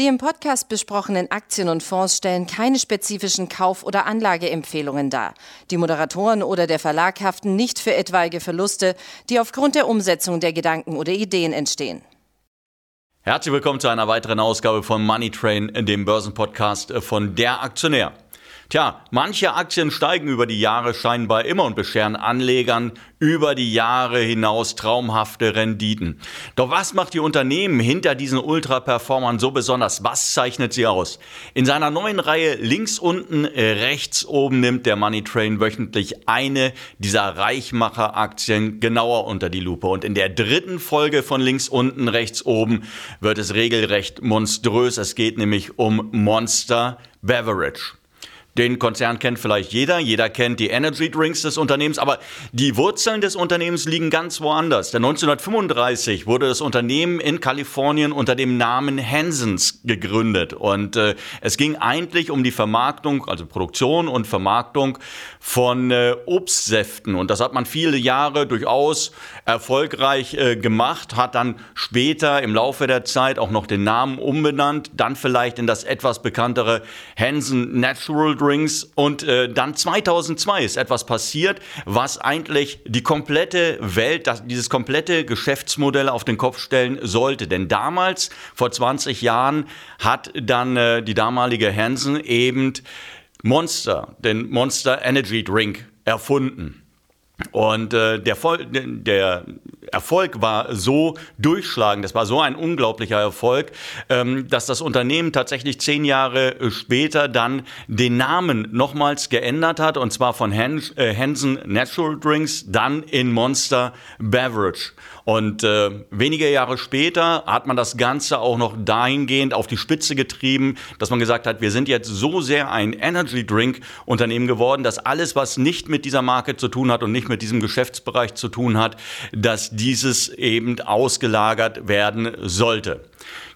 Die im Podcast besprochenen Aktien und Fonds stellen keine spezifischen Kauf- oder Anlageempfehlungen dar. Die Moderatoren oder der Verlag haften nicht für etwaige Verluste, die aufgrund der Umsetzung der Gedanken oder Ideen entstehen. Herzlich willkommen zu einer weiteren Ausgabe von Money Train, dem Börsenpodcast von Der Aktionär. Tja, manche Aktien steigen über die Jahre scheinbar immer und bescheren Anlegern über die Jahre hinaus traumhafte Renditen. Doch was macht die Unternehmen hinter diesen Ultra-Performern so besonders? Was zeichnet sie aus? In seiner neuen Reihe links unten, äh, rechts oben nimmt der Money Train wöchentlich eine dieser Reichmacher-Aktien genauer unter die Lupe. Und in der dritten Folge von links unten, rechts oben wird es regelrecht monströs. Es geht nämlich um Monster Beverage. Den Konzern kennt vielleicht jeder, jeder kennt die Energy Drinks des Unternehmens, aber die Wurzeln des Unternehmens liegen ganz woanders. Denn 1935 wurde das Unternehmen in Kalifornien unter dem Namen Hansons gegründet. Und äh, es ging eigentlich um die Vermarktung, also Produktion und Vermarktung von äh, Obstsäften. Und das hat man viele Jahre durchaus erfolgreich äh, gemacht, hat dann später im Laufe der Zeit auch noch den Namen umbenannt, dann vielleicht in das etwas bekanntere Hanson Natural Drink Springs und äh, dann 2002 ist etwas passiert, was eigentlich die komplette Welt, das, dieses komplette Geschäftsmodell auf den Kopf stellen sollte. Denn damals, vor 20 Jahren, hat dann äh, die damalige Hansen eben Monster, den Monster Energy Drink erfunden. Und äh, der, der Erfolg war so durchschlagend, das war so ein unglaublicher Erfolg, ähm, dass das Unternehmen tatsächlich zehn Jahre später dann den Namen nochmals geändert hat, und zwar von äh, Hansen Natural Drinks dann in Monster Beverage. Und äh, wenige Jahre später hat man das Ganze auch noch dahingehend auf die Spitze getrieben, dass man gesagt hat, wir sind jetzt so sehr ein Energy Drink Unternehmen geworden, dass alles, was nicht mit dieser Marke zu tun hat und nicht mit diesem Geschäftsbereich zu tun hat, dass dieses eben ausgelagert werden sollte.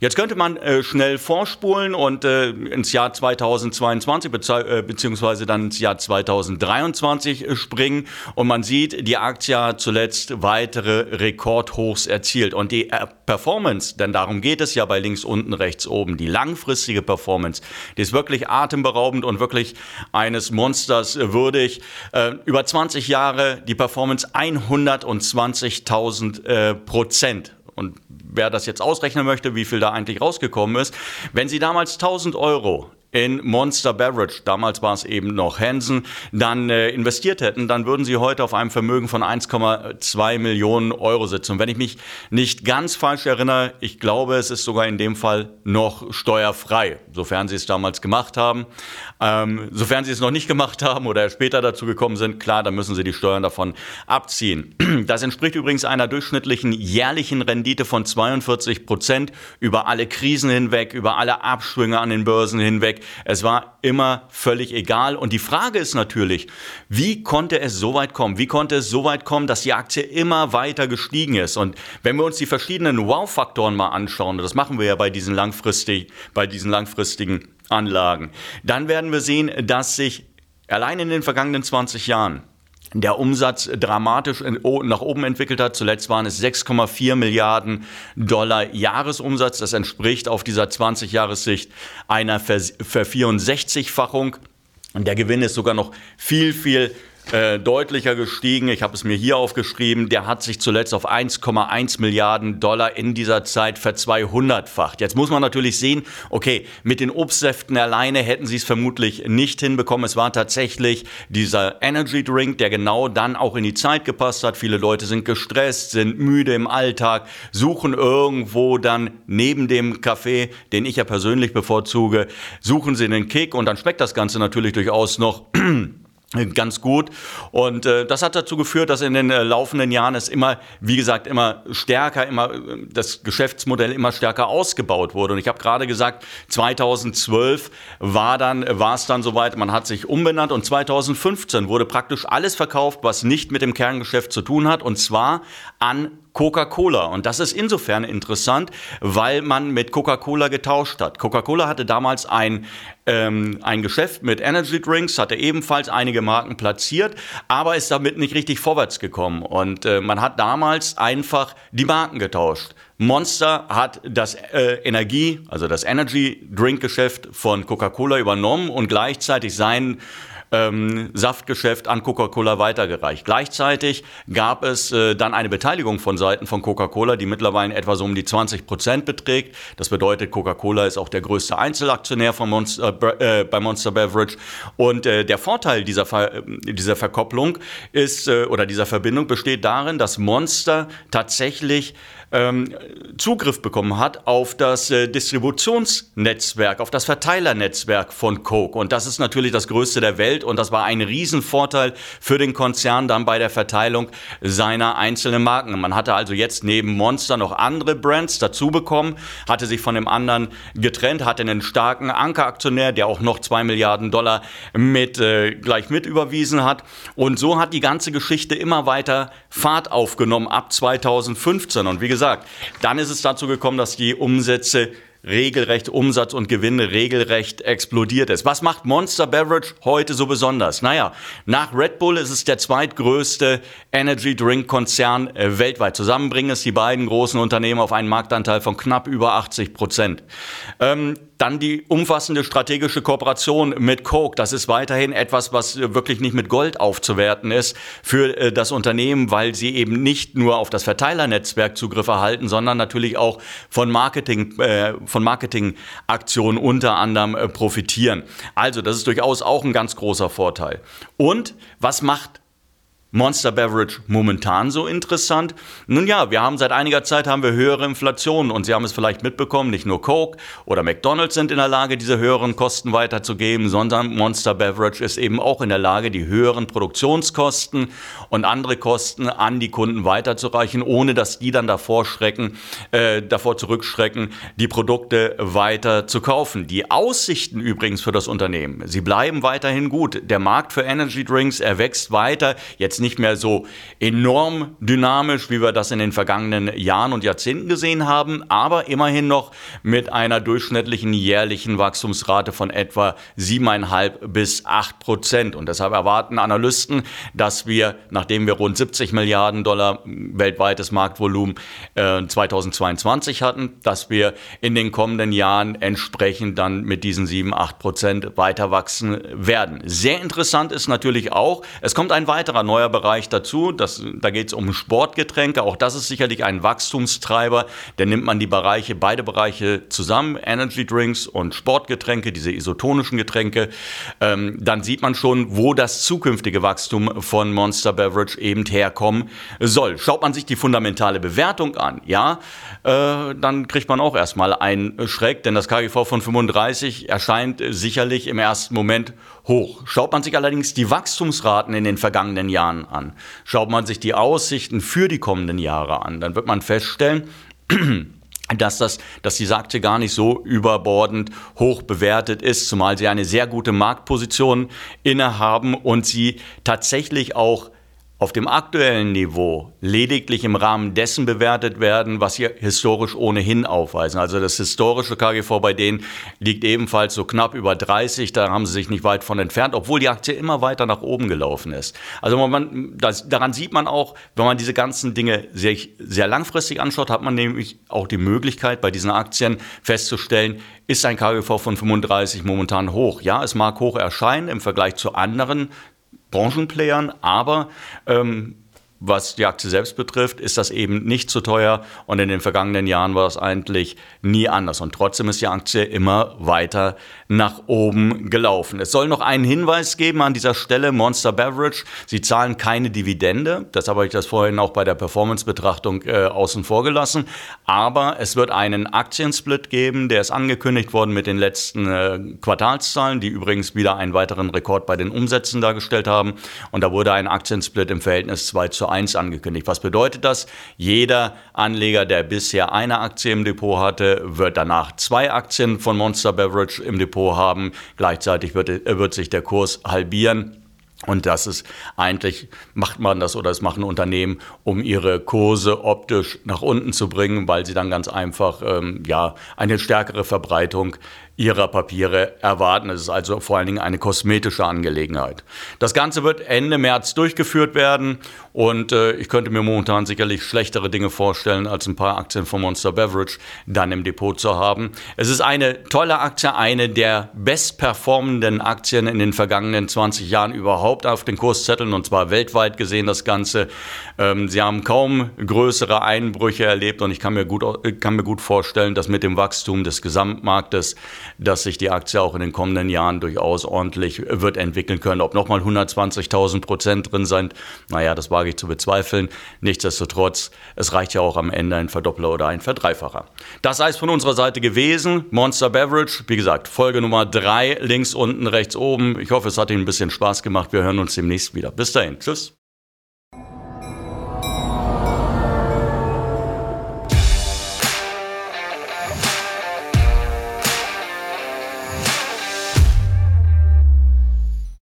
Jetzt könnte man äh, schnell vorspulen und äh, ins Jahr 2022 bezieh äh, beziehungsweise dann ins Jahr 2023 äh, springen. Und man sieht, die Aktie hat zuletzt weitere Rekordhochs erzielt. Und die äh, Performance, denn darum geht es ja bei links unten rechts oben, die langfristige Performance, die ist wirklich atemberaubend und wirklich eines Monsters würdig. Äh, über 20 Jahre die Performance 120.000 Prozent und wer das jetzt ausrechnen möchte, wie viel da eigentlich rausgekommen ist, wenn Sie damals 1000 Euro in Monster Beverage, damals war es eben noch Hansen, dann äh, investiert hätten, dann würden sie heute auf einem Vermögen von 1,2 Millionen Euro sitzen. Und wenn ich mich nicht ganz falsch erinnere, ich glaube, es ist sogar in dem Fall noch steuerfrei, sofern sie es damals gemacht haben. Ähm, sofern sie es noch nicht gemacht haben oder später dazu gekommen sind, klar, dann müssen sie die Steuern davon abziehen. Das entspricht übrigens einer durchschnittlichen jährlichen Rendite von 42 Prozent über alle Krisen hinweg, über alle Abschwünge an den Börsen hinweg. Es war immer völlig egal. Und die Frage ist natürlich, wie konnte es so weit kommen? Wie konnte es so weit kommen, dass die Aktie immer weiter gestiegen ist? Und wenn wir uns die verschiedenen Wow-Faktoren mal anschauen, das machen wir ja bei diesen, langfristig, bei diesen langfristigen Anlagen, dann werden wir sehen, dass sich allein in den vergangenen 20 Jahren der Umsatz dramatisch nach oben entwickelt hat. Zuletzt waren es 6,4 Milliarden Dollar Jahresumsatz. Das entspricht auf dieser 20-Jahres-Sicht einer Ver-64-fachung. Und der Gewinn ist sogar noch viel, viel äh, deutlicher gestiegen. Ich habe es mir hier aufgeschrieben. Der hat sich zuletzt auf 1,1 Milliarden Dollar in dieser Zeit verzweihundertfacht. Jetzt muss man natürlich sehen, okay, mit den Obstsäften alleine hätten sie es vermutlich nicht hinbekommen. Es war tatsächlich dieser Energy Drink, der genau dann auch in die Zeit gepasst hat. Viele Leute sind gestresst, sind müde im Alltag, suchen irgendwo dann neben dem Kaffee, den ich ja persönlich bevorzuge, suchen sie einen Kick und dann schmeckt das Ganze natürlich durchaus noch ganz gut. Und äh, das hat dazu geführt, dass in den äh, laufenden Jahren es immer, wie gesagt, immer stärker, immer äh, das Geschäftsmodell immer stärker ausgebaut wurde. Und ich habe gerade gesagt, 2012 war dann war es dann soweit, man hat sich umbenannt und 2015 wurde praktisch alles verkauft, was nicht mit dem Kerngeschäft zu tun hat, und zwar an Coca-Cola. Und das ist insofern interessant, weil man mit Coca-Cola getauscht hat. Coca-Cola hatte damals ein, ähm, ein Geschäft mit Energy Drinks, hatte ebenfalls einige Marken platziert, aber ist damit nicht richtig vorwärts gekommen. Und äh, man hat damals einfach die Marken getauscht. Monster hat das äh, Energie, also das Energy Drink Geschäft von Coca-Cola übernommen und gleichzeitig seinen ähm, Saftgeschäft an Coca-Cola weitergereicht. Gleichzeitig gab es äh, dann eine Beteiligung von Seiten von Coca-Cola, die mittlerweile etwa so um die 20 Prozent beträgt. Das bedeutet, Coca-Cola ist auch der größte Einzelaktionär von Monster, äh, bei Monster Beverage. Und äh, der Vorteil dieser, Ver dieser Verkopplung ist äh, oder dieser Verbindung besteht darin, dass Monster tatsächlich ähm, Zugriff bekommen hat auf das äh, Distributionsnetzwerk, auf das Verteilernetzwerk von Coke. Und das ist natürlich das größte der Welt und das war ein Riesenvorteil für den Konzern dann bei der Verteilung seiner einzelnen Marken. Man hatte also jetzt neben Monster noch andere Brands dazu bekommen, hatte sich von dem anderen getrennt, hatte einen starken Ankeraktionär, der auch noch zwei Milliarden Dollar mit äh, gleich mit überwiesen hat. Und so hat die ganze Geschichte immer weiter Fahrt aufgenommen ab 2015. Und wie gesagt, gesagt. Dann ist es dazu gekommen, dass die Umsätze regelrecht Umsatz und Gewinne regelrecht explodiert ist. Was macht Monster Beverage heute so besonders? Naja, nach Red Bull ist es der zweitgrößte Energy Drink Konzern äh, weltweit. Zusammenbringen es die beiden großen Unternehmen auf einen Marktanteil von knapp über 80 Prozent. Ähm, dann die umfassende strategische Kooperation mit Coke. Das ist weiterhin etwas, was wirklich nicht mit Gold aufzuwerten ist für äh, das Unternehmen, weil sie eben nicht nur auf das Verteilernetzwerk Zugriff erhalten, sondern natürlich auch von Marketing, äh, von Marketingaktionen unter anderem äh, profitieren. Also, das ist durchaus auch ein ganz großer Vorteil. Und was macht Monster Beverage momentan so interessant? Nun ja, wir haben seit einiger Zeit haben wir höhere Inflation und Sie haben es vielleicht mitbekommen, nicht nur Coke oder McDonald's sind in der Lage, diese höheren Kosten weiterzugeben, sondern Monster Beverage ist eben auch in der Lage, die höheren Produktionskosten und andere Kosten an die Kunden weiterzureichen, ohne dass die dann davor schrecken, äh, davor zurückschrecken, die Produkte weiter zu kaufen. Die Aussichten übrigens für das Unternehmen, sie bleiben weiterhin gut. Der Markt für Energy Drinks, er wächst weiter. Jetzt nicht mehr so enorm dynamisch, wie wir das in den vergangenen Jahren und Jahrzehnten gesehen haben, aber immerhin noch mit einer durchschnittlichen jährlichen Wachstumsrate von etwa 7,5 bis 8 Prozent. Und deshalb erwarten Analysten, dass wir, nachdem wir rund 70 Milliarden Dollar weltweites Marktvolumen äh, 2022 hatten, dass wir in den kommenden Jahren entsprechend dann mit diesen 7, 8 Prozent weiter wachsen werden. Sehr interessant ist natürlich auch, es kommt ein weiterer neuer Bereich dazu. Das, da geht es um Sportgetränke. Auch das ist sicherlich ein Wachstumstreiber. Da nimmt man die Bereiche, beide Bereiche zusammen, Energy Drinks und Sportgetränke, diese isotonischen Getränke. Ähm, dann sieht man schon, wo das zukünftige Wachstum von Monster Beverage eben herkommen soll. Schaut man sich die fundamentale Bewertung an, ja, äh, dann kriegt man auch erstmal einen Schreck, denn das KGV von 35 erscheint sicherlich im ersten Moment hoch. Schaut man sich allerdings die Wachstumsraten in den vergangenen Jahren an, schaut man sich die Aussichten für die kommenden Jahre an, dann wird man feststellen, dass, das, dass diese Aktie gar nicht so überbordend hoch bewertet ist, zumal sie eine sehr gute Marktposition innehaben und sie tatsächlich auch auf dem aktuellen Niveau lediglich im Rahmen dessen bewertet werden, was sie historisch ohnehin aufweisen. Also das historische KGV bei denen liegt ebenfalls so knapp über 30, da haben sie sich nicht weit von entfernt, obwohl die Aktie immer weiter nach oben gelaufen ist. Also man, das, daran sieht man auch, wenn man diese ganzen Dinge sehr, sehr langfristig anschaut, hat man nämlich auch die Möglichkeit, bei diesen Aktien festzustellen, ist ein KGV von 35 momentan hoch. Ja, es mag hoch erscheinen im Vergleich zu anderen Branchenplayern, aber ähm, was die Aktie selbst betrifft, ist das eben nicht zu teuer. Und in den vergangenen Jahren war es eigentlich nie anders. Und trotzdem ist die Aktie immer weiter nach oben gelaufen. Es soll noch einen Hinweis geben an dieser Stelle, Monster Beverage, sie zahlen keine Dividende, deshalb habe ich das vorhin auch bei der Performance-Betrachtung äh, außen vor gelassen, aber es wird einen Aktiensplit geben, der ist angekündigt worden mit den letzten äh, Quartalszahlen, die übrigens wieder einen weiteren Rekord bei den Umsätzen dargestellt haben. Und da wurde ein Aktiensplit im Verhältnis 2 zu 1 angekündigt. Was bedeutet das? Jeder Anleger, der bisher eine Aktie im Depot hatte, wird danach zwei Aktien von Monster Beverage im Depot haben. Gleichzeitig wird, wird sich der Kurs halbieren. Und das ist eigentlich, macht man das oder es machen Unternehmen, um ihre Kurse optisch nach unten zu bringen, weil sie dann ganz einfach ähm, ja, eine stärkere Verbreitung ihrer Papiere erwarten. Es ist also vor allen Dingen eine kosmetische Angelegenheit. Das Ganze wird Ende März durchgeführt werden und äh, ich könnte mir momentan sicherlich schlechtere Dinge vorstellen, als ein paar Aktien von Monster Beverage dann im Depot zu haben. Es ist eine tolle Aktie, eine der bestperformenden Aktien in den vergangenen 20 Jahren überhaupt auf den Kurszetteln und zwar weltweit gesehen das Ganze. Ähm, sie haben kaum größere Einbrüche erlebt und ich kann mir, gut, kann mir gut vorstellen, dass mit dem Wachstum des Gesamtmarktes, dass sich die Aktie auch in den kommenden Jahren durchaus ordentlich wird entwickeln können. Ob nochmal 120.000 Prozent drin sind, naja, das wage ich zu bezweifeln. Nichtsdestotrotz, es reicht ja auch am Ende ein Verdoppler oder ein Verdreifacher. Das heißt von unserer Seite gewesen. Monster Beverage, wie gesagt, Folge Nummer 3, links unten, rechts oben. Ich hoffe, es hat Ihnen ein bisschen Spaß gemacht. Wir hören uns demnächst wieder. Bis dahin. Tschüss.